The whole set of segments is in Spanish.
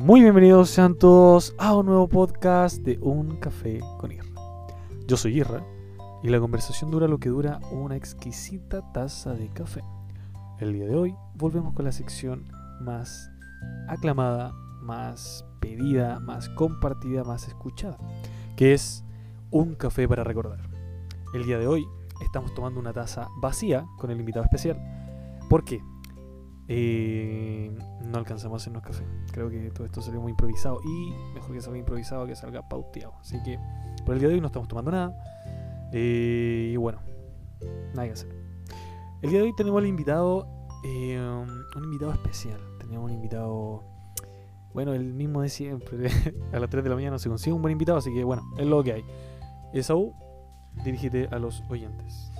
Muy bienvenidos sean todos a un nuevo podcast de Un Café con Irra. Yo soy Irra y la conversación dura lo que dura una exquisita taza de café. El día de hoy volvemos con la sección más aclamada, más pedida, más compartida, más escuchada, que es Un Café para Recordar. El día de hoy estamos tomando una taza vacía con el invitado especial. ¿Por qué? Eh, no alcanzamos a hacernos café. Creo que todo esto salió muy improvisado y mejor que salga improvisado que salga pauteado. Así que por el día de hoy no estamos tomando nada. Eh, y bueno, nada que hacer. El día de hoy tenemos al invitado, eh, un invitado especial. Teníamos un invitado, bueno, el mismo de siempre. a las 3 de la mañana no se consigue un buen invitado, así que bueno, es lo que hay. Esaú, dirígete a los oyentes.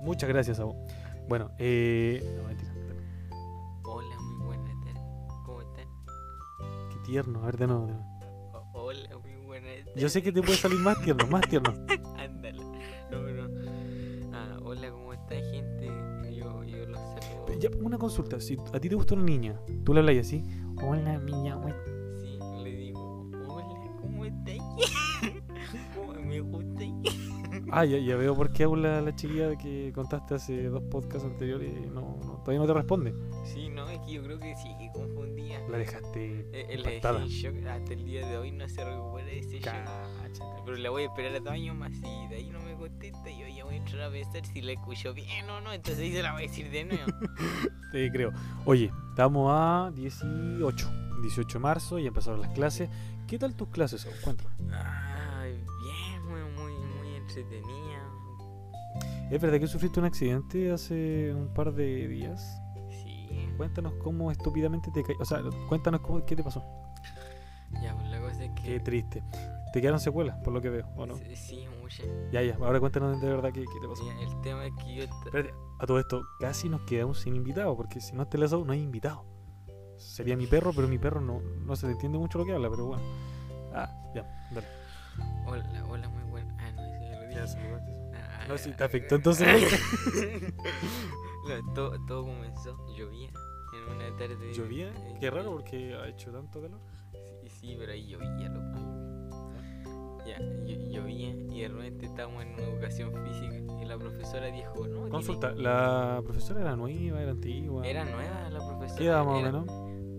Muchas gracias, Esaú. Bueno, eh, no, mentira. Tierno, a ver de nuevo. de nuevo. O- hola, muy tardes. Yo sé que te puede salir más tierno, más tierno. Ándale. No, no. Ah, hola, ¿cómo está, gente? Yo, yo los saludo. Ya, una consulta, si a ti te gustó una niña, tú le hablas así, hola niña, ¿cómo Ah, ya, ya veo por qué habla la chiquilla que contaste hace dos podcasts anteriores y no, no- todavía no te responde. Sí, no, es que yo creo que sí, que confundía. La dejaste Eh, eh, la dejé impactada. en shock. Hasta el día de hoy no se recupera de ese shock. Pero la voy a esperar a dos años más y de ahí no me contesta. Yo ya voy a entrar a pensar si la escucho bien o no. Entonces ahí se la voy a decir de nuevo. Te creo. Oye, estamos a 18, 18 de marzo y empezaron las clases. ¿Qué tal tus clases? Cuéntame. Muy, entretenida. ¿Es verdad que sufriste un accidente hace un par de días? Sí. Cuéntanos cómo estúpidamente te caí. O sea, cuéntanos cómo, qué te pasó. Ya, pues la cosa es que. Qué triste. Te quedaron secuelas, por lo que veo, ¿o no? Sí, Sí, muchas. Ya, ya. Ahora cuéntanos de verdad qué, qué te pasó. Ya, el tema es que yo. Espérate, a todo esto, casi nos quedamos sin invitado, porque si no te la no hay invitado. Sería mi perro, pero mi perro no, no se le entiende mucho lo que habla, pero bueno. Ah, ya, dale. Hola, hola, muy buena. Ah, no, eso. Ah, si te afectó entonces. No, todo, todo comenzó, llovía en una tarde. ¿Llovía? eh, Qué raro porque ha hecho tanto calor. Sí, sí, pero ahí llovía, loco. Ya, llo- llovía y de repente estábamos en una educación física y la profesora dijo, no, tiene- Consulta, ¿la profesora era nueva, era antigua? Era nueva la profesora. ¿Qué edad más o menos?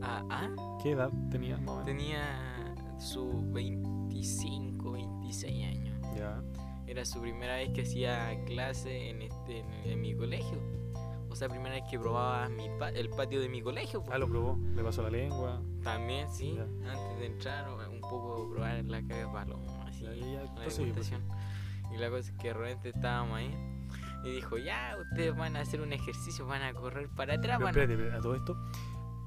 Ah, ah, ¿Qué edad tenía más o menos? tenía sus 25, 26 años. Ya. Era su primera vez que hacía clase en, este, en, en mi colegio. O sea, primera vez que probaba mi pa- el patio de mi colegio. pues. Ah, lo probó, le pasó la lengua. También, sí, Ya. antes de entrar, un poco probar la caga de paloma, así, Ya, ya, la prosigue, degustación. Y la cosa es que de repente estábamos ahí y dijo, ya, ustedes van a hacer un ejercicio, van a correr para atrás, Pero van a... espérate, espérate, a todo esto.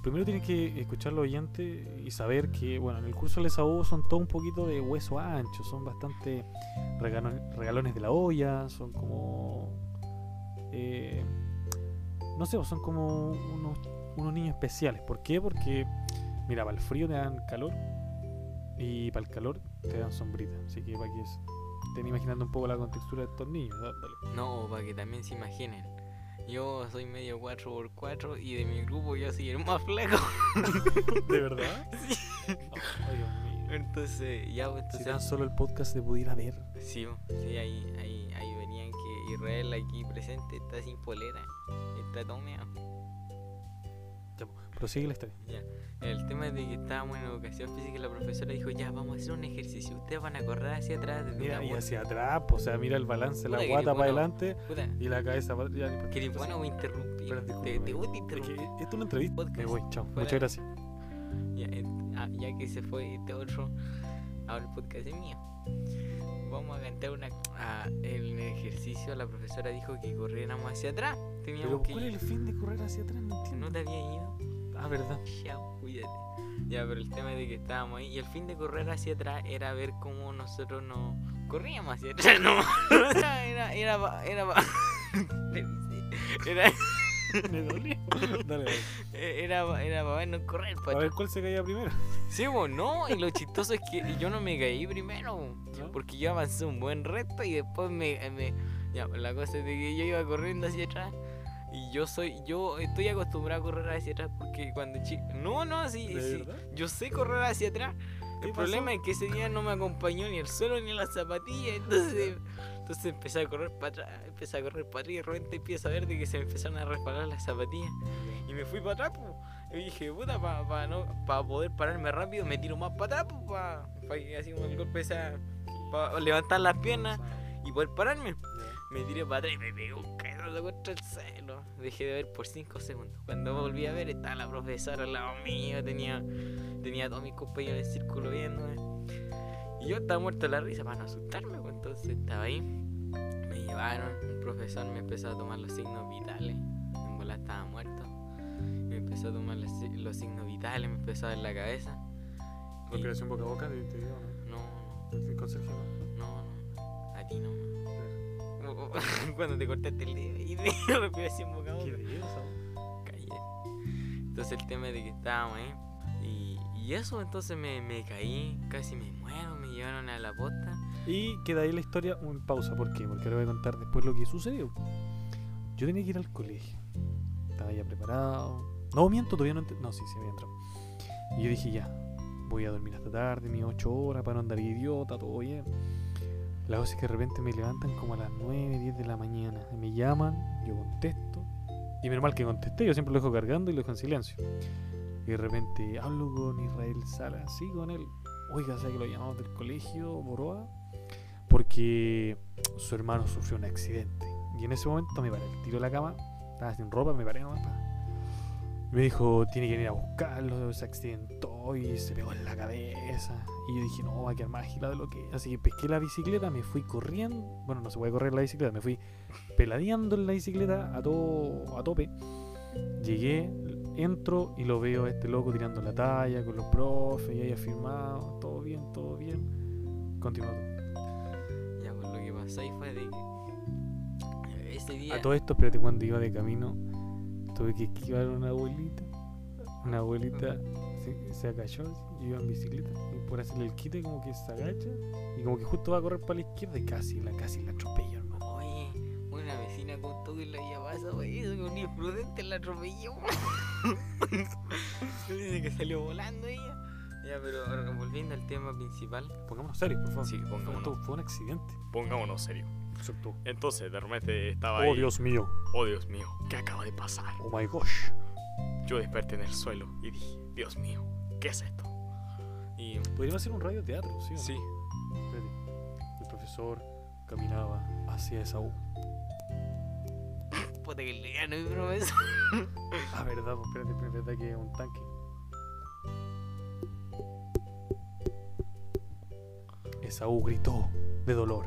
Primero tienes que escuchar los oyentes y saber que, bueno, en el curso de SAU son todo un poquito de hueso ancho, son bastante regalo- regalones de la olla, son como. eh, no sé, son como unos, niños especiales. ¿Por qué? Porque, mira, para el frío te dan calor y para el calor te dan sombrita. Así que para que es- estén imaginando un poco la contextura de estos niños, dale. No, para que también se imaginen. Yo soy medio 4x4 y de mi grupo yo soy el más flaco. ¿De verdad? Ay, Dios mío. Entonces, ya, pues, Si entonces... tan solo el podcast se pudiera ver. Sí, bo, sí, ahí, ahí, ahí venían que Israel aquí presente está sin polera, está todo meado. Ya, prosigue la historia. Ya. El tema es de que estábamos en educación física y la profesora dijo, ya, vamos a hacer un ejercicio, ustedes van a correr hacia atrás desde Mira, y vuelta". hacia atrás, po, o sea, mira el balance, la Puta, que guata para adelante Puta, y la cabeza para atrás. Que bueno, interrumpir. Espera, te, te voy a Es que interrumpir. esto es una entrevista. Podcast. Me voy, chao. Fuera. Muchas gracias. Ya, eh, ah, ya que se fue este otro, ahora el podcast es mío. Vamos a cantar una... Ah, el ejercicio la profesora dijo que corriéramos hacia atrás. Teníamos Pero que ¿cuál es el fin de correr hacia atrás? No entiendo. ¿No te había ido? Ah, verdad. Chao, cuídate. Ya, pero el tema es de que estábamos ahí y el fin de correr hacia atrás era ver cómo nosotros no corríamos hacia atrás, no. Era, era, era, pa- era, Me dolió. Dale, dale. era, pa- era para vernos correr, A pacho. ver, ¿cuál se caía primero? Sí, vos, no, y lo chistoso es que yo no me caí primero, ¿No? porque yo avancé un buen reto y después me, me- ya, la cosa es de que yo iba corriendo hacia atrás Y yo soy, yo estoy acostumbrado a correr hacia atrás porque cuando chico. No, no, sí, ¿De sí. verdad? Yo sé correr hacia atrás. ¿Qué El problema es que ese día no me acompañó ni el suelo ni las zapatillas. Entonces, entonces empecé a correr para atrás, empecé a correr para atrás y de repente empiezo a ver de que se me empezaron a resbalar las zapatillas. Y me fui para atrás, pues. Y dije, puta, para no, pa poder pararme rápido, me tiro más para atrás, pues, para así como el golpe esa, para levantar las piernas y poder pararme. Me tiré para atrás y me pegué un el suelo. Dejé de ver por 5 segundos. Cuando volví a ver, estaba la profesora al lado mío. Tenía, tenía a todos mis compañeros en círculo viéndome. Y yo estaba muerto de la risa para no asustarme. pues, Entonces estaba ahí. Me llevaron. Un profesor me empezó a tomar los signos vitales. En bola estaba muerto. Me empezó a tomar los, si- los signos vitales. Me empezó a dar la cabeza. Respiración boca a boca, te, te digo, ¿no? No, El ¿no? no, no. A ti no. Cuando te cortaste el dedo y te respiración boca a boca. Cállate. Entonces el tema es de que estábamos ahí. Y, y eso, entonces me, me caí, casi me muero, me llevaron a la posta. Y queda ahí la historia en pausa. ¿Por qué? Porque ahora voy a contar después lo que sucedió. Yo tenía que ir al colegio. Estaba ya preparado. No, miento, todavía no... No, sí, sí había entrado. Y yo dije, ya, voy a dormir hasta tarde, mis 8 horas para no andar idiota, todo bien. La cosa es que de repente me levantan como a las 9, 10 de la mañana. Me llaman, yo contesto. Y menos mal que contesté, yo siempre lo dejo cargando y lo dejo en silencio. Y de repente hablo con Israel Sala, sí, con él. Oiga, ¿sabe que lo llamamos del colegio Boroa? Porque su hermano sufrió un accidente. Y en ese momento me paré, tiro la cama, estaba sin ropa, me paré nomás. Me dijo, tiene que venir a buscarlo, se accidentó y se pegó en la cabeza. Y yo dije, no, va a quedar más de lo que. es". Así que pesqué la bicicleta, me fui corriendo. Bueno, no se puede correr la bicicleta, me fui peladeando en la bicicleta a, todo, a tope. Llegué, entro y lo veo a este loco tirando la talla con los profes y ahí afirmado, todo bien, todo bien. Continúa. Ya, pues lo que pasó ahí fue de que ese día. A todo esto, espérate, cuando iba de camino, tuve que esquivar a una abuelita. Una abuelita se, se agachó, yo iba en bicicleta, y por hacerle el quite, como que se agacha, y como que justo va a correr para la izquierda, y casi la, casi la atropello, hermano. Oye, una vecina contó que le había pasado eso, que un imprudente la atropelló. Dice que salió volando ella. Ya, pero ahora, volviendo al tema principal. Pongámonos serios, por favor. Sí, pongámonos. esto fue un accidente. Pongámonos serio. Excepto. Entonces, de repente estaba Oh, ahí. Dios mío. Oh, Dios mío, ¿qué acaba de pasar? Oh my gosh. Yo desperté en el suelo y dije, Dios mío, ¿qué es esto? Y Podríamos hacer un radio teatro, ¿sí? o no? sí, Espérate. El profesor caminaba hacia esa U. Puta que le ganó mi profesor. Ah, verdad, pues espérate, es verdad que es un tanque. Esaú gritó de dolor.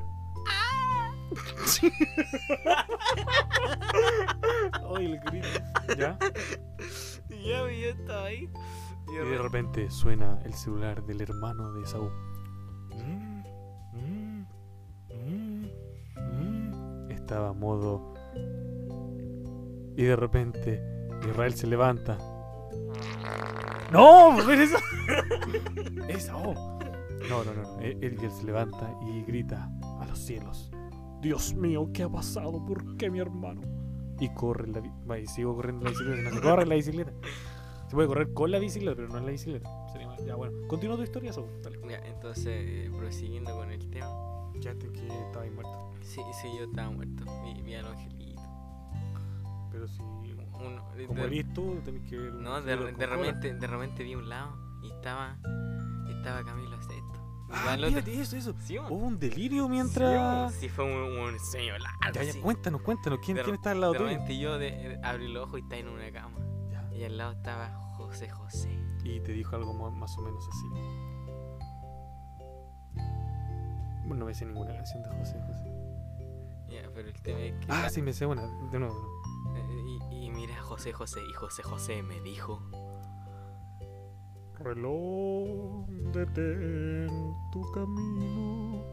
Ay, el grito. ¿Ya? Y ya, yo estaba ahí. Y de repente- suena el celular del hermano de Esaú. Mm, mm, mm. Estaba a modo. Y de repente Israel se levanta. ¡No! ¡Por ver eso! ¡Esaú! No, no, no. no. Él, él se levanta y grita a los cielos. Dios mío, ¿qué ha pasado? ¿Por qué mi hermano? Y corre en la bi- va, y sigo corriendo en la bicicleta. No se corre en la bicicleta. Se puede correr con la bicicleta, pero no en la bicicleta. Sería más- Ya, bueno. Continúa tu historia. Dale. Ya, entonces, eh, prosiguiendo con el tema. Ya te que estaba ahí muerto. Sí, sí, yo estaba muerto. Vi, vi al angelito. Pero si. Uno, de- Como eres tú, tenés que ver. No, de, de repente, de repente vi un lado y estaba, estaba Camilo Sesto. Ah, Al otro- mírate eso, eso. Sí, mo. Hubo un delirio mientras. Sí, fue un, un sueño largo. Ya, ya, sí. cuéntanos, cuéntanos. ¿Quién, De quién está al lado De tuyo? yo de, de- abrí los ojos y estaba en una cama. Ya. Y al lado estaba José José. Y te dijo algo más o menos así. Bueno, no me sé ninguna canción de José José. Ya, pero el tema es que. Ah, sí, me sé una. De nuevo. Eh, Y, y miré a José José y José José me dijo. Reloj, detén tu camino.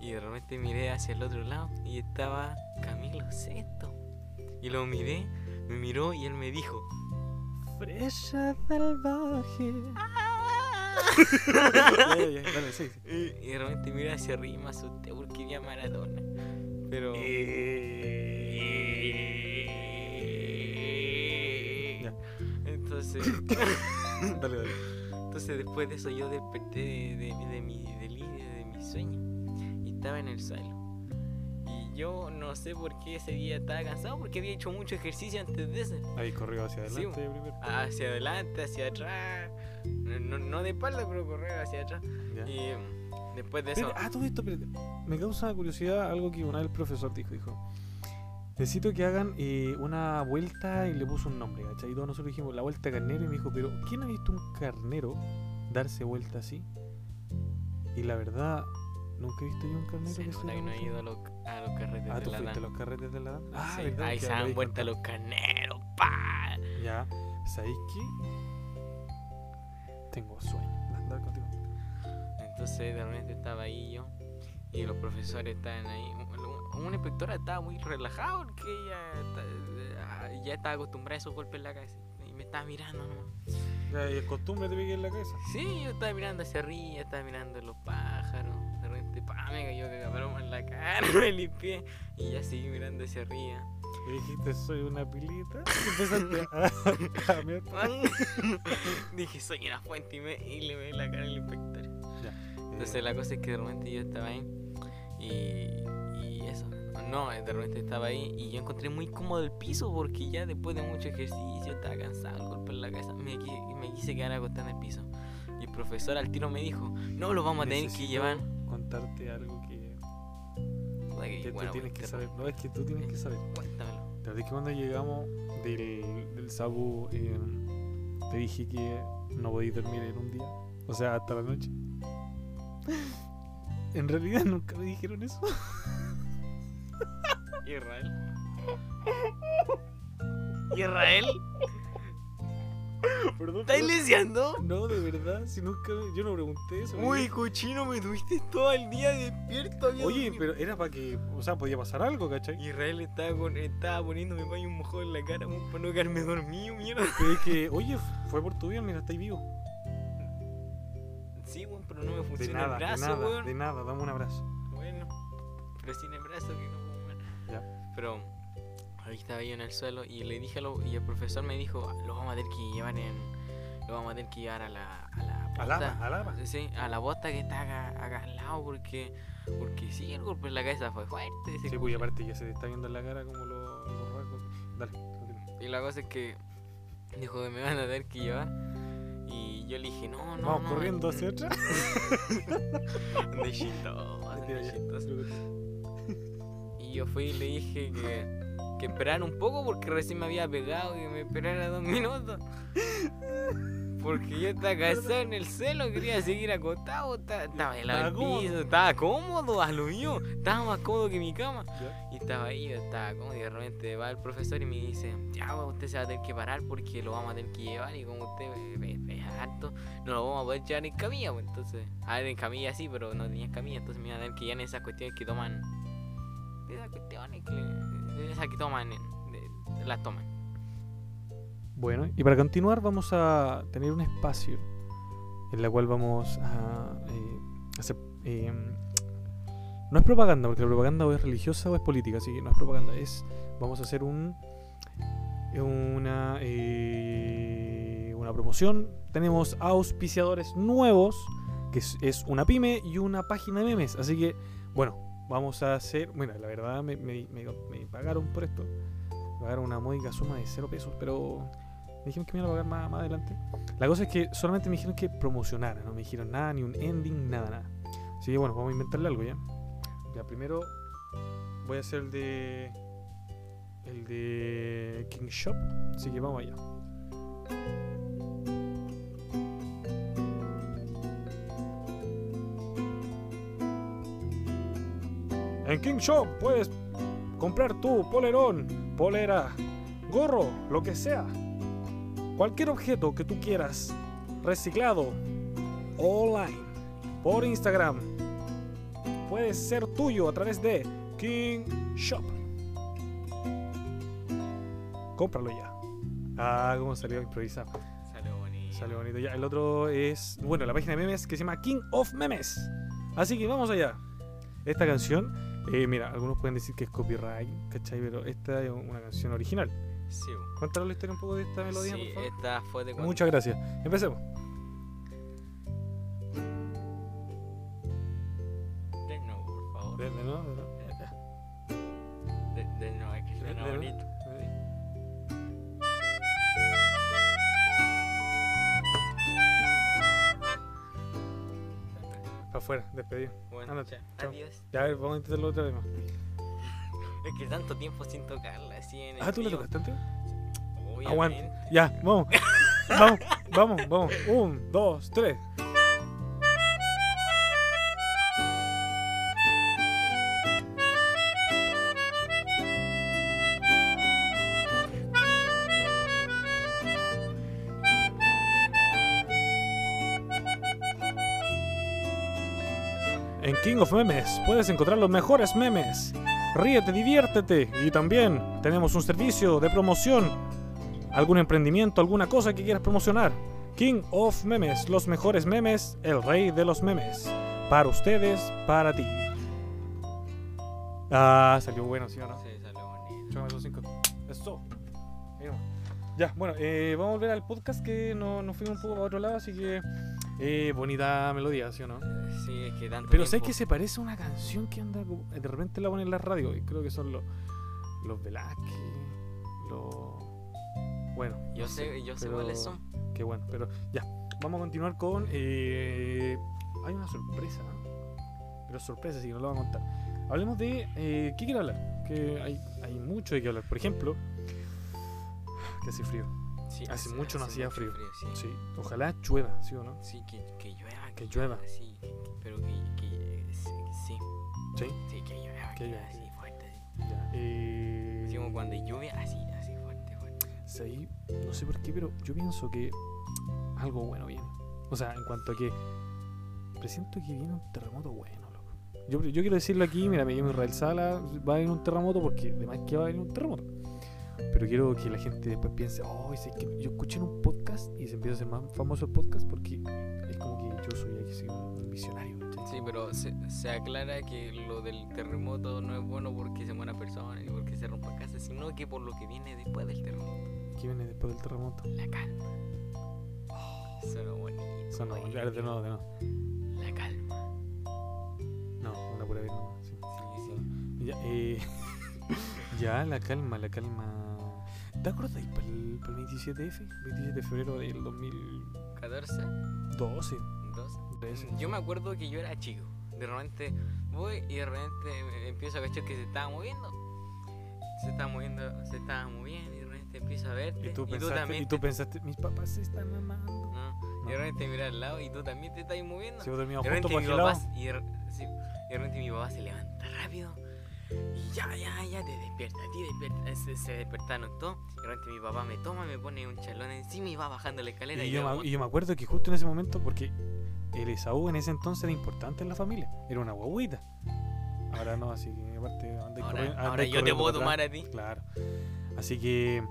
Y de repente miré hacia el otro lado y estaba Camilo Sesto. Y lo miré, me miró y él me dijo. Frecha salvaje. sí. Y, y de repente miré hacia arriba y me asusté porque vi a Maradona. Pero. Eh, Entonces, Dale, dale. entonces después de eso yo desperté de, de- de mi delirio, de mi sueño. Y estaba en el suelo. Y yo no sé por qué ese día estaba cansado, porque había hecho mucho ejercicio antes de ese. Ahí corrió hacia Sí, adelante primero. Hacia adelante, hacia atrás. No, no de espalda, pero correr hacia atrás. Ya. Y después de eso... Ah, todo esto, espérate. Me causa curiosidad algo que una vez el profesor dijo. Dijo, necesito que hagan eh, una vuelta y le puso un nombre, ¿cachai? Y todos nosotros dijimos, la vuelta carnero. Y me dijo, pero ¿quién ha visto un carnero darse vuelta así? Y la verdad, nunca he visto yo un carnero que se no he ido a los, a los carretes Ah, de tú la fuiste a los carretes de la Dan. Ah, Sí, ¿verdad? ahí se dan vuelta los carneros, pa. Ya, ¿sabéis qué? Tengo sueño. Andar contigo. Entonces de repente estaba ahí yo y los profesores estaban ahí. Un- Una inspectora estaba muy relajada porque ella ta- ya estaba acostumbrada a esos golpes en la cabeza y me estaba mirando nomás. Ya, y es costumbre te pegué en la cabeza. Sí, yo estaba mirando hacia arriba, estaba mirando los pájaros. De repente, pa, me cayó cabrón en la cara, me limpié y ya seguí mirando hacia arriba. Y dijiste, soy una pilita. Y empezaste a, a meter. Dije, soy una fuente y, me, y le ve la cara al inspector. Ya. Entonces la cosa es que de repente yo estaba ahí y, y eso. No, de repente estaba ahí y yo encontré muy cómodo el piso porque ya después de mucho ejercicio estaba cansado, golpe en la cabeza, me, me quise quedar acostado en el piso. Y el profesor al tiro me dijo, no, lo vamos a tener que llevar. contarte algo que, que- que bueno, tú tienes que saber. No, es que tú tienes que saber. Cuéntamelo. La verdad es que cuando llegamos del, del Sabu, eh, te dije que no podías dormir en un día. O sea, hasta la noche. En realidad nunca me dijeron eso. Israel. Israel. ¿estás leseando? No, de verdad, si nunca yo no pregunté eso. Uy, cochino, me tuviste todo el día despierto. había Oye, dormido. pero era para que, o sea, podía pasar algo, ¿cachai? Israel estaba, con, estaba poniéndome paño mojado en la cara para no quedarme dormido, mierda. Pero es que, oye, fue por tu bien, mira, estáis vivo. Sí, weón, pero no me funciona nada, el brazo, de nada, weón. de nada, dame un abrazo. Bueno, pero sin el brazo que no puedo mover. Ya. Pero ahí estaba yo en el suelo y le dije a lo, y el profesor me dijo, "Ah, lo vamos a tener que llevar en, lo vamos a tener que llevar a la, a la Al posta". ama, al ama. Sí, a la bosta que está acá, acá al lado porque, porque sí, el golpe en la cabeza fue fuerte. Sí, pues aparte ya se te está viendo en la cara como los, rasgos. Dale, continúa. Y la cosa es que dijo que me van a tener que llevar. Y yo le dije, no, no. Vamos no, corriendo hacia atrás. Y yo fui y le dije que, que esperara un poco porque recién me había pegado y me esperara dos minutos. Porque yo estaba cansado en el celo, quería seguir acostado, estaba, estaba en el piso, estaba cómodo, a lo mío, estaba más cómodo que mi cama. Y estaba ahí, yo estaba cómodo y de repente va el profesor y me dice, ya usted se va a tener que parar porque lo vamos a tener que llevar y como usted es, alto, no lo vamos a poder llevar en camilla, pues entonces, a ver en camilla sí, pero no tenía camilla, entonces me iban a tener que llevar en esas cuestiones que toman, esas cuestiones que, esas que toman, las toman. Bueno, y para continuar vamos a tener un espacio en la cual vamos a eh, hacer... eh, no es propaganda, porque la propaganda o es religiosa o es política, así que no es propaganda, es... Vamos a hacer un... Una, eh, una promoción. Tenemos auspiciadores nuevos, que es, es una pyme y una página de memes. Así que, bueno, vamos a hacer... Bueno, la verdad me- me pagaron por esto. Me pagaron una módica suma de cero pesos, pero me dijeron que me iban a pagar más, más adelante. La cosa es que solamente me dijeron que promocionara, no me dijeron nada, ni un ending, nada, nada. Así que bueno, vamos a inventarle algo ya. Ya, primero voy a hacer el de. El de King Shop. Así que vamos allá. En King Shop puedes comprar tu polerón, polera, gorro, lo que sea. Cualquier objeto que tú quieras, reciclado, online, por Instagram, puede ser tuyo a través de King Shop. Cómpralo ya. Ah, cómo salió improvisado. Salió bonito. Salió bonito ya. El otro es, bueno, la página de memes que se llama King of Memes. Así que vamos allá. Esta canción, eh, mira, algunos pueden decir que es copyright, ¿cachai? Pero esta es una canción original. Sí. Cuéntanos la historia un poco de esta melodía, Sí, por favor. esta fue de cuando... Muchas gracias. Empecemos. De nuevo, por favor. De, de nuevo, de nuevo. De, de nuevo, es que suena bonito. Para afuera, despedido. Bueno, Ándate, chao. adiós. Ya, a ver, vamos a intentarlo otra vez más. Es que tanto tiempo sin tocarla, así en el Ah, ¿tú le frío. tocaste antes? Obviamente. Aguanta. Ya, vamos. vamos, vamos, vamos. Un, dos, tres. En King of Memes puedes encontrar los mejores memes. Ríete, diviértete. Y también tenemos un servicio de promoción. Algún emprendimiento, alguna cosa que quieras promocionar. King of Memes, los mejores memes, el rey de los memes. Para ustedes, para ti. Ah, salió bueno, ¿sí o no? Sí, salió bonito. Eso. Ya, bueno, eh, vamos a volver al podcast que no- nos fuimos un poco a otro lado, así que eh, bonita melodía, ¿sí o no? Sí, es que tanto Pero sé que se parece a una canción que anda como- de repente la ponen en la radio y creo que son los los Velázquez, los bueno, Yo no sé, yo sé cuáles son. Qué bueno, pero ya, vamos a continuar con eh, hay una sorpresa, pero sorpresa así que no lo voy a contar. Hablemos de eh, ¿qué quiero hablar? Que hay hay mucho de qué hablar. Por ejemplo, que hace frío. Sí, Hace mucho no hacía frío. sí. Sí, ojalá llueva, ¿sí o no? Sí, que, que llueva. Que llueva. Sí, que- pero que, que sí, sí, que llueva. Que llueva. así fuerte. así. Ya. Eh, Así como cuando llueve, así, así fuerte, fuerte. Sí, no sé por qué, pero yo pienso que algo bueno viene. O sea, en cuanto a que presiento que viene un terremoto bueno, loco. Yo, yo quiero decirlo aquí, mira, me llamo Israel Sala, va a venir un terremoto porque además que va a venir un terremoto. Pero quiero que la gente después piense, oh, es que yo escuché en un podcast y se empieza a hacer más famoso el podcast porque es como que yo soy un visionario. ¿cachai? Sí, pero se, se aclara que lo del terremoto no es bueno porque se muera persona ni porque se rompa casa, sino que por lo que viene después del terremoto. ¿Qué viene después del terremoto? La calma. Bonito. No, oye, a ver, de nuevo, de nuevo. La calma. No, una pura vez no. sí. Sí, sí. Ya, eh, ya, la calma, la calma. ¿Te acuerdas para el, para el 27F? 27 de febrero del 2012, 14, 2. 13. Yo me acuerdo que yo era chico. De repente voy y de repente empiezo a cachar que se estaba moviendo. Se estaba moviendo, se estaba moviendo y de repente empiezo a verte. Y tú, pensaste, también. y tú te- pensaste, mis papás se están mamando. No, Y de repente mira al lado y tú también te estás moviendo. De repente mi papá, y de, sí, y de repente mi papá se levanta rápido. Y ya, ya, ya te despierta, a ti despierta, se, se despertaron todos. Y de repente mi papá me toma, me pone un chalón encima y va bajando la escalera. Y Y, yo, me, y yo me acuerdo que justo en ese momento, porque el Esaú en ese entonces era importante en la familia, era una guaguita. Ahora no, así que aparte ahora, ahora yo te puedo tomar a ti. Claro. Así que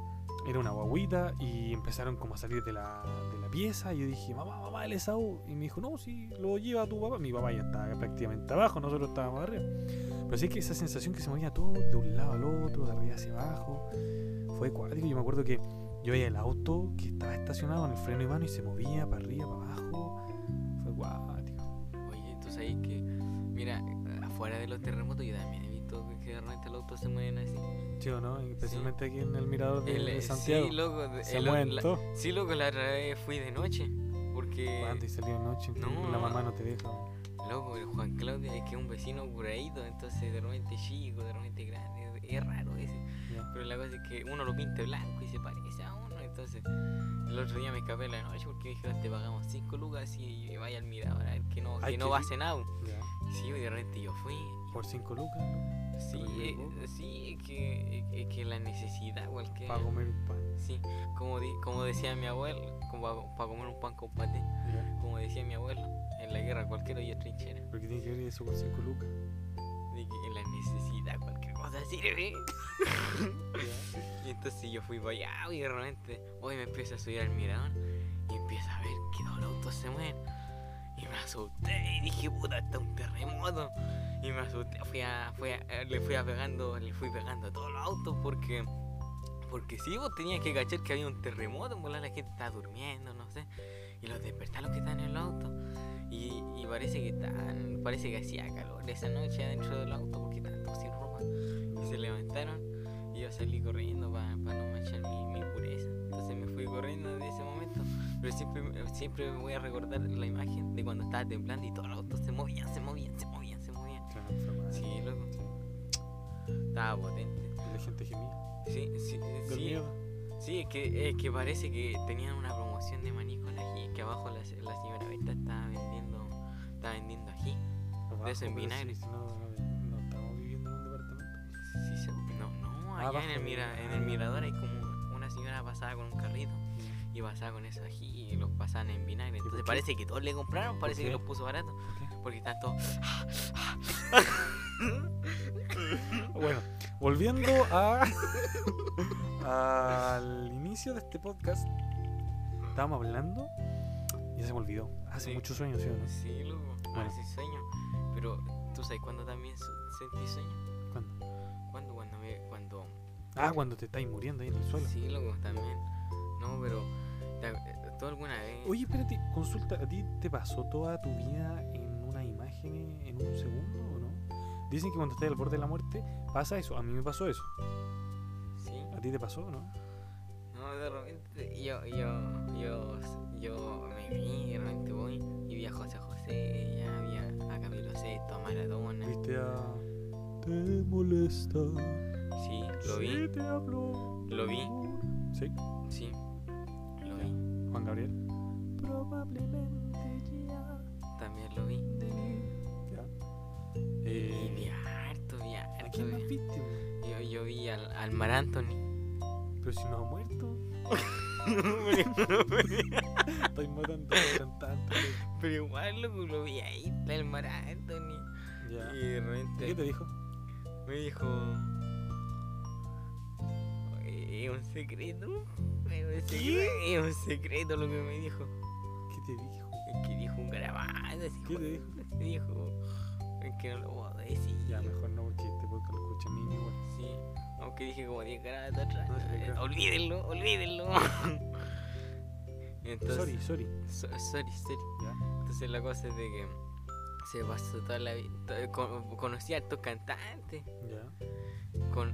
era una guaguita y empezaron como a salir de la, de la pieza. Y yo dije, mamá, mamá, el Esaú. Y me dijo, no, si lo lleva tu papá. Mi papá ya estaba prácticamente abajo, nosotros estábamos arriba. Pero sí que esa sensación que se movía todo de un lado al otro, de arriba hacia abajo, fue cuático. Yo me acuerdo que yo veía el auto que estaba estacionado en el freno de mano y se movía para arriba, para abajo. Fue cuático. Oye, tú sabes que, mira, afuera de los terremotos yo también he visto que de repente los autos se mueven así. ¿Sí no? Especialmente aquí en el mirador de, El- de eh, Santiago. Sí, loco. se el- la- sí, loco, la otra vez fui de noche. Porque, ¿Cuándo? Y salió de noche. No. La mamá no te deja. loco, el Juan Claudio es que es un vecino curadito, entonces de repente chico, de repente grande. Es raro ese. Ya. Pero la cosa es que uno lo pinta blanco y se parece a uno. Entonces, el otro día me escapé en la noche porque me dijeron, te pagamos 5 lucas y vaya al mirador a ver que no, Ay, que no va a cenar. Ya. Sí, y de repente yo fui. Por 5 lucas. Sí, Pero eh, sí, que, es que la necesidad, cualquier. Para comer un pan. Sí, como, di- como decía mi abuelo, como para comer un pan con paté, como decía mi abuelo, en la guerra cualquier hoyo es trinchera. ¿Pero qué tiene que ver eso con 5 lucas? De que en la necesidad cualquier cosa sirve. y entonces yo fui para allá y de repente hoy me empiezo a subir al mirador y empiezo a ver que todos los autos se mueven. Me asusté y dije, puta, está un terremoto. Y me asusté, fui a, fui a- le fui a pegando, le fui pegando a todos los autos porque Porque sí, vos tenías que cachar que había un terremoto, en la gente estaba durmiendo, no sé. Y los despertaron los que están en el auto. Y, parece que estaban, parece que hacía calor esa noche adentro del auto porque estaban todos sin ropa. Y se levantaron y yo salí corriendo para Pero siempre, siempre me voy a recordar la imagen de cuando estaba temblando y todos los autos se movían, se movían, se movían, se movían. Claro. Sí, loco. Sí. Estaba potente. Y la gente gemía. Sí, sí, sí. miedo. Sí, es que, es que parece que tenían una promoción de maní con ají, que abajo la, la señora Berta estaba vendiendo, estaba vendiendo ají. Abajo, eso en vinagre. si no, no, no estamos viviendo en un departamento. Sí, no, no, allá Abajo en el, de- mira, en el mirador hay como una señora pasada con un carrito y pasaba con esos ají y los pasaban en vinagre. Entonces parece que todos le compraron, parece que los puso barato, porque están todos... Bueno, volviendo a al inicio de este podcast, estábamos hablando y se me olvidó. Hace Sí. muchos sueños, ¿sí o no? Sí, loco, Bueno. así sueño. Pero, ¿tú sabes cuándo también sentí sueño? ¿Cuándo? ¿Cuándo? Cuando me... Cuando... Ah, cuando te estáis muriendo ahí en el suelo. Sí, loco, también. No, pero... ¿te- ¿Tú alguna vez... Oye, espérate, consulta, ¿a ti te pasó toda tu vida en unas imágenes en un segundo o no? Dicen que cuando estás al borde de la muerte pasa eso. A mí me pasó eso. Sí. ¿A ti te pasó o no? No, de repente yo, yo, yo, yo me vi, de repente voy y vi a José José, ya había a Camilo Sesto, a Maradona. ¿Viste a... Te molesta. Sí, lo vi, te hablo Lo vi. Sí, sí, vi, Juan Gabriel. Probablemente ya. también lo vi. Ya. Y Eh, vi harto, vi ¿A harto. vi. viste? güey? Yo, yo vi al, al Mar Anthony. Pero si no ha muerto. Estoy matando cantante. Pero igual loco, lo vi ahí, el Mar Anthony. Ya. Y de ¿Y repente ¿Qué te dijo? me dijo... Es un secreto. Un secreto, un secreto lo que me dijo. ¿Qué te dijo? Es que dijo un grabado. así ¿Qué te dijo? Me dijo. Es que no lo puedo decir. Ya, mejor no, porque este podcast lo escucha niño igual. Sí. Aunque dije como 10 grados atrás. No olvídenlo, olvídenlo. Entonces, Sorry, sorry. so- sorry, sorry. Ya. Entonces la cosa es de que se pasó toda la vida. Conocí a estos cantantes. Ya. Con,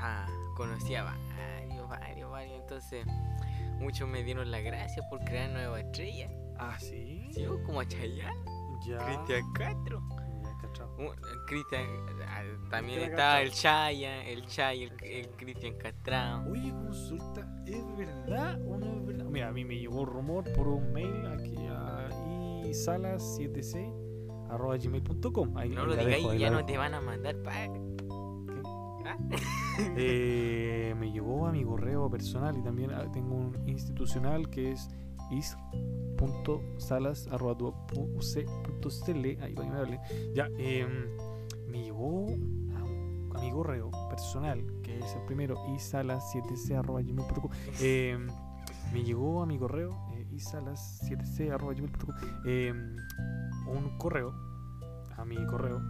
ah, conocí a varios, varios, varios. Entonces, muchos me dieron las gracias por crear nuevas estrellas. Ah, sí. Sí, como a Chayanne, Ya. Cristian Castro. Uh, Cristian, ah, también estaba el Chaya, el Chay, el, el Cristian Castrao. Oye, consulta, ¿es verdad o no es verdad? Mira, a mí me llegó un rumor por un mail aquí a isalas7c arroba gmail.com. No lo digáis, ahí ya no te van a mandar paga. Eh, me llegó a mi correo personal y también ah, tengo un institucional que es is.salas.uc.cl. Ahí para que me hable. Ya, em, me llegó a, mi correo personal, que es el primero, isalas7c.gmail.com. Em, me llegó a mi correo, eh, isalas7c.gmail.com, em, un correo, a mi correo,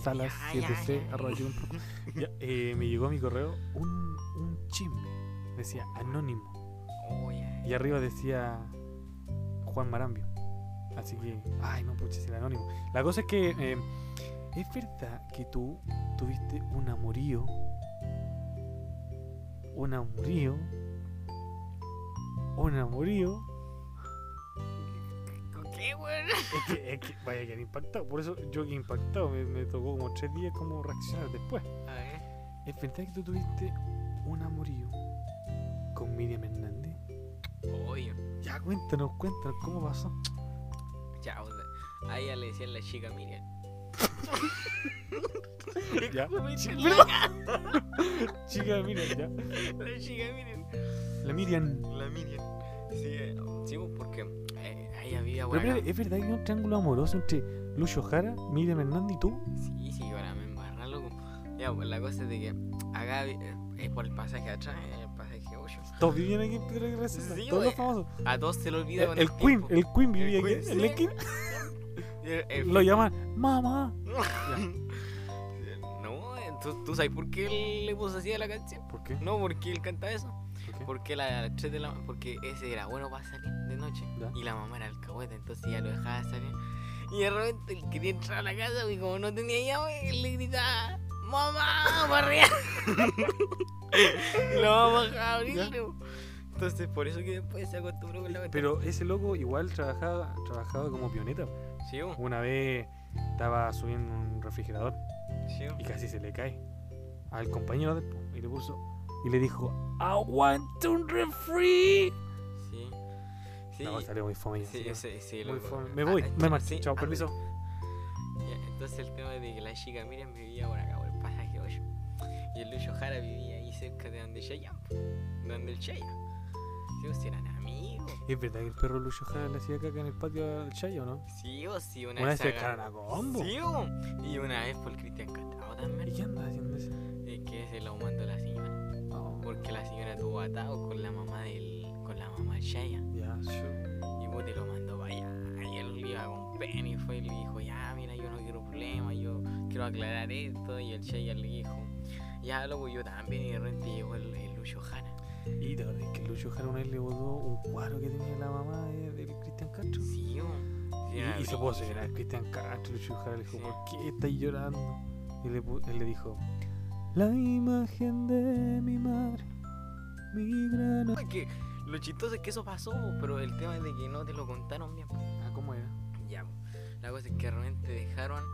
isalas7c.gmail.com. Ya, eh, me llegó a mi correo un, un chisme. Decía anónimo. Oh, ya, Y arriba decía Juan Marambio. Así que, ay, no puches el anónimo. La cosa es que eh, es verdad que tú tuviste un amorío. Un amorío. Un amorío. Es que, es que vaya que impactado. Por eso yo que impactado. Me, me tocó como tres días como reaccionar después. A ver. ¿Es verdad que tú tuviste un amorío con Miriam Hernández? Obvio. Ya, cuéntanos, cuéntanos, ¿cómo pasó? Ya, a ella le decían la chica Miriam. Ya. ¿Cómo me Sí, dicen pero- la, Chica, Miriam, ya. la chica Miriam? La Miriam. La Miriam. Sí, eh, sí, pues, porque eh, Pero, espérate, ¿es verdad que hay un triángulo amoroso entre Lucio Jara, Miriam Hernández y tú? Sí, sí, ahora me embarra, loco. Ya, pues la cosa es de que acá eh, es por el pasaje atrás, eh, el pasaje 8. Todos vivían aquí en Piedra Graciosa, Sí, todos los famosos. A todos se lo olvida El, con el el, Queen, el Queen vivía El aquí Queen, sí. El- el- Lo llaman mamá. No, ¿tú, tú sabes por qué él le puso así a la canción? ¿Por qué? No, porque él canta eso. Porque la, a las 3 de la porque ese era bueno para salir de noche. Ya. Y la mamá era alcahueta, entonces ya lo dejaba salir. Y de repente él quería entrar a la casa y como no tenía llave, él le gritaba, ¡Mamá! ¡Para arriba! y la mamá bajaba a abrirle. Entonces por eso que después se acostumbró con la cuestión. Pero ese loco igual trabajaba, trabajaba como pioneta. Sí, Una vez estaba subiendo un refrigerador sí, y casi se le cae al compañero y le puso y le dijo aguanta un refri Sí. Sí. no salió muy fome Sí, encima. sí, sí, muy loco. fome. me voy ah, me marcho sí, chao ah, permiso Ya, entonces el tema de que la chica Miriam vivía por acá, por el pasaje 8. Y el Lucho Jara vivía ahí cerca de donde po, donde el Chaya. Sí, o eran amigos. es verdad que el perro Lucho Jara le hacía caca en el patio del Chayo ¿no? Sí, o sí, una, una vez agarró- cagan a combo Sí, o. Y una vez por el Cristian Castrado ¿y también. qué anda haciendo eso? Es que se lo mandó la Porque la señora tuvo atado con la mamá del. con la mamá del Chaya. ya sure. Y vos te lo mandó para allá. Y él iba con pena y fue y le dijo, ya, mira, yo no quiero problemas, yo quiero aclarar esto. Y el Chaya le dijo, ya, loco, yo también. Y de repente llegó el, el Lucho Jara. y verdad es que Lucho Jara una vez le botó un cuadro que tenía la mamá de- del Cristian Castro Sí. Sí, y, se puso a llorar Cristian Castro Lucho Jara le dijo Sí. ¿por qué estáis llorando? y le, él le dijo la imagen de mi madre mi gran que lo chistoso es que eso pasó, pero el tema es de que no te lo contaron bien. bo. Ah, ¿cómo era? Ya, bo. la cosa es que de repente dejaron.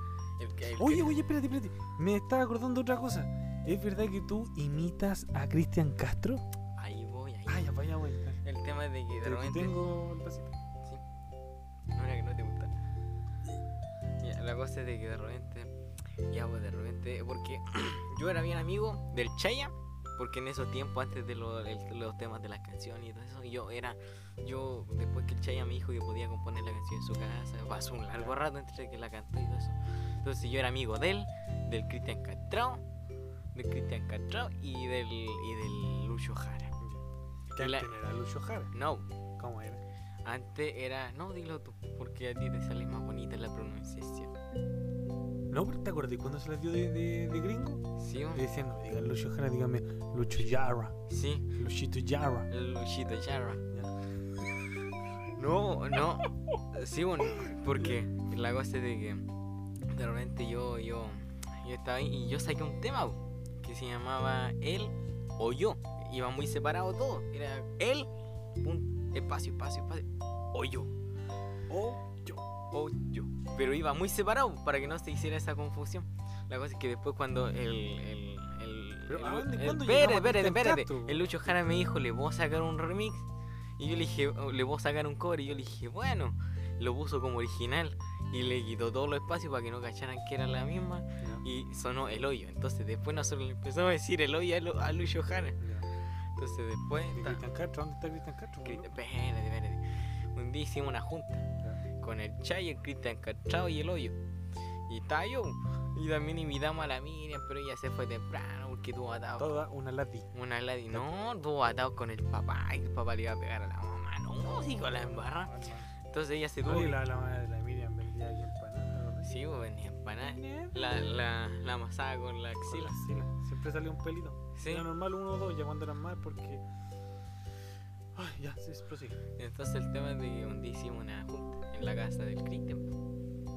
El, que- el Oye, que- oye, espérate, espérate. Me estaba acordando de otra cosa. ¿Es verdad que tú imitas a Cristian Castro? Ahí voy, ahí. Ah, ya, voy. dale. El tema es de que de Te- te repente. tengo el vasito. Sí. No era que no te gusta. Ya, la cosa es de que de repente. Ya, pues de repente. Porque yo era bien amigo del Chaya. Porque en esos tiempos, antes de lo- el- los temas de las canciones y todo eso, yo era. Yo, después que el Chaya me dijo que podía componer la canción en su casa, pasó un largo rato entre que la cantó y todo eso. Entonces yo era amigo de él, del Cristian Castrao, del Cristian Castrao y del, y del Lucho Jara. ¿Qué La- era Lucho Jara? No, ¿Cómo era? antes era. No, dilo tú, porque a ti te sale más bonita la pronunciación. No, pero ¿te acuerdas cuando se las dio de, de, de gringo? ¿Sí? Le decían, no, digan Lucho Jara, dígame Lucho. Sí, Luchito Jara. el Luchito Jara. Ya. No, no. Sí, bueno, porque la cosa es de que de repente yo, yo, yo estaba ahí y yo saqué un tema que se llamaba Él o Yo. Iba muy separado todo. Era Él, un espacio, espacio, espacio, o yo. O yo. o yo. Pero iba muy separado para que no se hiciera esa confusión. La cosa es que después cuando el... el, el, Pero, el- ¿a dónde- el- espérate, Cristian espérate. Castro? El Lucho Jara me dijo, le voy a sacar un remix. Y yo le dije, "Oh, le voy a sacar un cover. Y yo le dije, bueno, lo puso como original. Y le quitó todos los espacios para que no cacharan que era la misma. Ya, Y sonó el hoyo. Entonces después nosotros le empezamos a decir el hoyo a, Lu- a Lucho Jara. ya. Entonces después... ¿Dónde está Cristian Castro? Espérate, espérate. Un día hicimos una junta. Con el Chay, el Cristian Castrao y el Hoyo. Y estaba yo. Y también invitamos a la Miriam, pero ella se fue temprano porque tuvo atado. Toda una lati. Una Gladys, no, tuvo atado con el papá y el papá le iba a pegar a la mamá. No, sí, con la embarra. Entonces ella se tuvo. La, la madre de la Miriam vendía aquí empanadas, ¿verdad? Sí, pues venía empanada. La, la, la amasada con la axila. la axila. Siempre salía un pelito. Sí. Era normal uno o dos, ya cuando eran más, porque. Ay, ya, sí, prosigue. Entonces el tema es de que un día hicimos una junta en la casa del Cristian,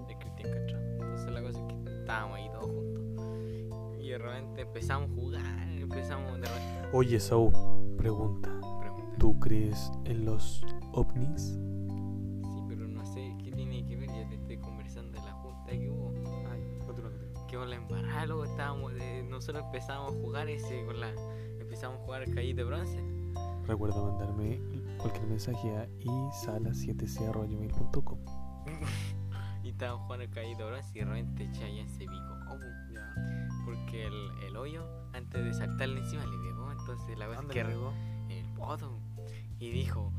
del Cristian Castrao. Entonces la cosa es que estábamos ahí todos juntos. Y de repente empezamos a jugar, empezamos de repente. Oye, Saúl, pregunta. Pregunta. ¿Tú crees en los ovnis? Sí, pero no sé qué tiene que ver, ya te estoy conversando de la junta que hubo. Ay, continúa. Que con la embarrada luego estábamos, eh, nosotros empezamos a jugar ese con la. Empezamos a jugar calle de bronce. Recuerda mandarme cualquier mensaje a isala7c.com. y el calle de bronce y de repente Chayanne se picó. Porque el, el hoyo, antes de saltarle encima, le pegó. Entonces la cosa es ¿Dónde que en el poto. Y dijo,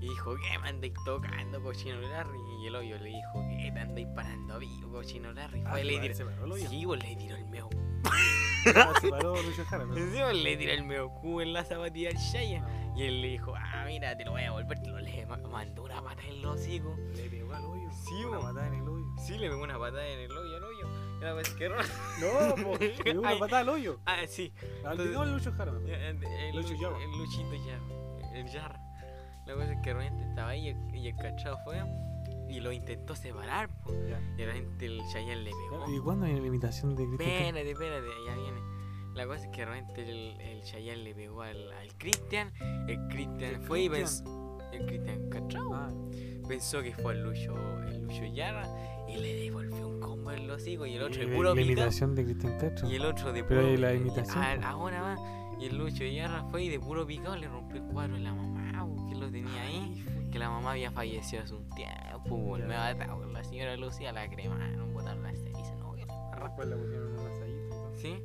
y dijo, ¿qué me andáis tocando, cochino Larry? Y el hoyo le dijo, ¿qué te andáis parando vivo, cochino Larry? Ah, Fue, le se tiró, sí, pues le tiró el meo. Ah, ¿no? Encima le tiró el meo cubo en la zapatilla al Shaya. No, Y él le dijo, ah, mira, te lo voy a volver. Te lo le ma- mandó una pata en el hocico. Le pegó al hoyo. Sí, Una patada en el hoyo. Sí, le pegó una patada en el hoyo al hoyo. Cosa es que No, po, le dio una patada al hoyo. Ah, sí. Al no, el Lucho Jara. El, el, Lucho el Luchito Jarra. El Jarra. La cosa es que realmente estaba ahí y el, y el cachado fue y lo intentó separar. po. Ya. Y de repente el Chayanne le pegó. ¿Y cuándo viene la imitación de Cristian? Espérate, espérate, ya viene. La cosa es que realmente el, el Chayanne le pegó al, al Cristian. El Cristian ¿El fue y pensó. El Cristian Cachao Ah, pensó que fue el Lucho, el Lucho Yarra y le devolvió un combo en los hocico y el otro y de puro la imitación de Cristian Castro. Y el otro de Pero puro la imitación, ah, ahora va. Y el Lucho Yarra fue y de puro picado le rompió el cuadro a la mamá, que lo tenía ahí. Que la mamá había fallecido hace un tiempo, me ha matado la señora Lucía la crema, no botar la ceniza, no, que. Después le pusieron un asadito y todo. ¿Sí?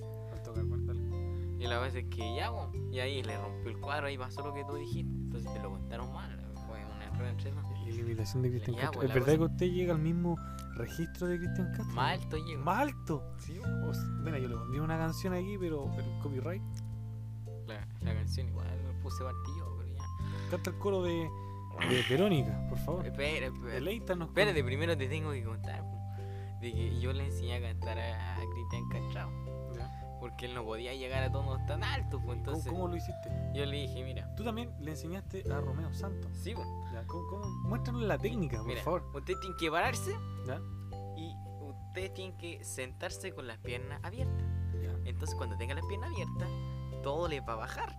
Y la vez es que ya, po, y ahí le rompió el cuadro, ahí pasó lo que tú dijiste. Entonces te lo contaron mal, fue una error entre dos. Y la imitación de Cristian Castro. pues, ¿Es verdad que usted llega al mismo registro de Cristian Castro? Más alto llegó. ¿Más alto? Sí, O s- Bueno, yo le pondría una canción aquí, pero, pero copyright. la, la canción igual puse martillo, pero ya. Canta el coro de, Verónica, por favor. Espera, espera. Espérate, primero te tengo que contar de que yo le enseñé a cantar a, a Cristian Cachao. Porque él no podía llegar a tonos tan altos, pues ¿Cómo, entonces cómo lo hiciste? yo le dije, mira, Tú también le enseñaste a Romeo Santos. sí, po, Ya, ¿cómo, cómo? Muéstranos la técnica, por mira, favor. usted tiene que pararse ¿Ya? y usted tiene que sentarse con las piernas abiertas. Ya. Entonces cuando tenga las piernas abiertas, todo le va a bajar.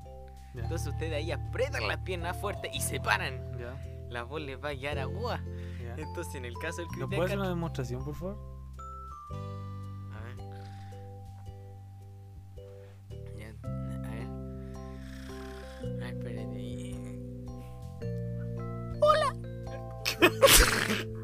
Ya. Entonces ustedes ahí apretan las piernas fuerte y se paran. Ya. La voz les va a quedar agua. ya. Entonces en el caso del ¿Nos Cristian puede hacer Castro- una demostración, por favor? A ver. Ya, a ver. Ay, espérate.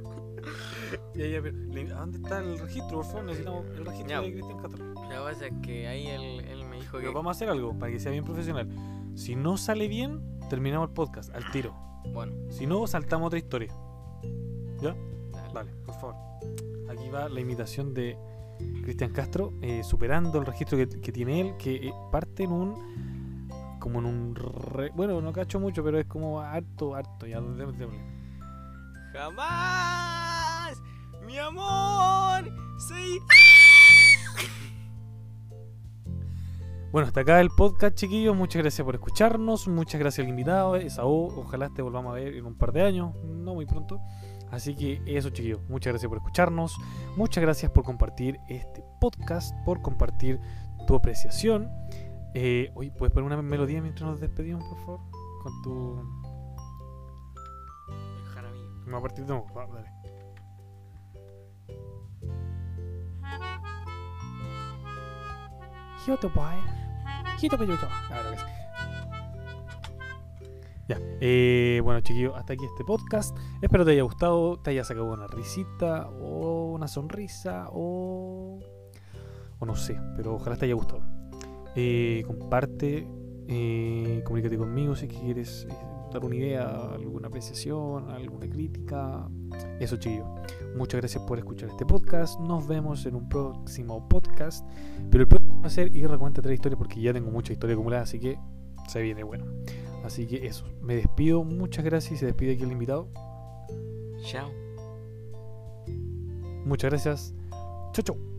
Ya, ya, pero, le- ¿a ¿dónde está el registro, por favor? Necesitamos el registro Ya. de Cristian Castro. La cosa es que ahí él, él me dijo que. Pero vamos a hacer algo para que sea bien profesional. Si no sale bien, terminamos el podcast al tiro. Bueno, Si no, saltamos otra historia. ¿Ya? dale. Vale, por favor. Aquí va la imitación de Cristian Castro, eh, superando el registro que, que tiene él, que eh, parte en un. como en un. re- bueno, no cacho mucho, pero es como harto, harto. Ya, démosle, démosle. Jamás, mi amor, soy. Bueno, hasta acá el podcast, chiquillos. Muchas gracias por escucharnos. Muchas gracias al invitado, Esaú. Ojalá te volvamos a ver en un par de años, no muy pronto. Así que eso, chiquillos. Muchas gracias por escucharnos. Muchas gracias por compartir este podcast, por compartir tu apreciación. Eh, oye, ¿puedes poner una melodía mientras nos despedimos, por favor? Con tu. El. No, a partir de nuevo. Va, dale. Claro que sí. Ya, eh, bueno chiquillos, hasta aquí este podcast. Espero te haya gustado, te haya sacado una risita o una sonrisa o... o no sé, pero ojalá te haya gustado. Eh, comparte, eh, comunícate conmigo si quieres eh, dar una idea, alguna apreciación, alguna crítica. Eso chiquillos. Muchas gracias por escuchar este podcast. Nos vemos en un próximo podcast. Pero el ir a cuenta tres historias porque ya tengo mucha historia acumulada, así que se viene bueno. Así que eso, me despido, muchas gracias y se despide aquí el invitado. Chao. Muchas gracias. Chau, chau.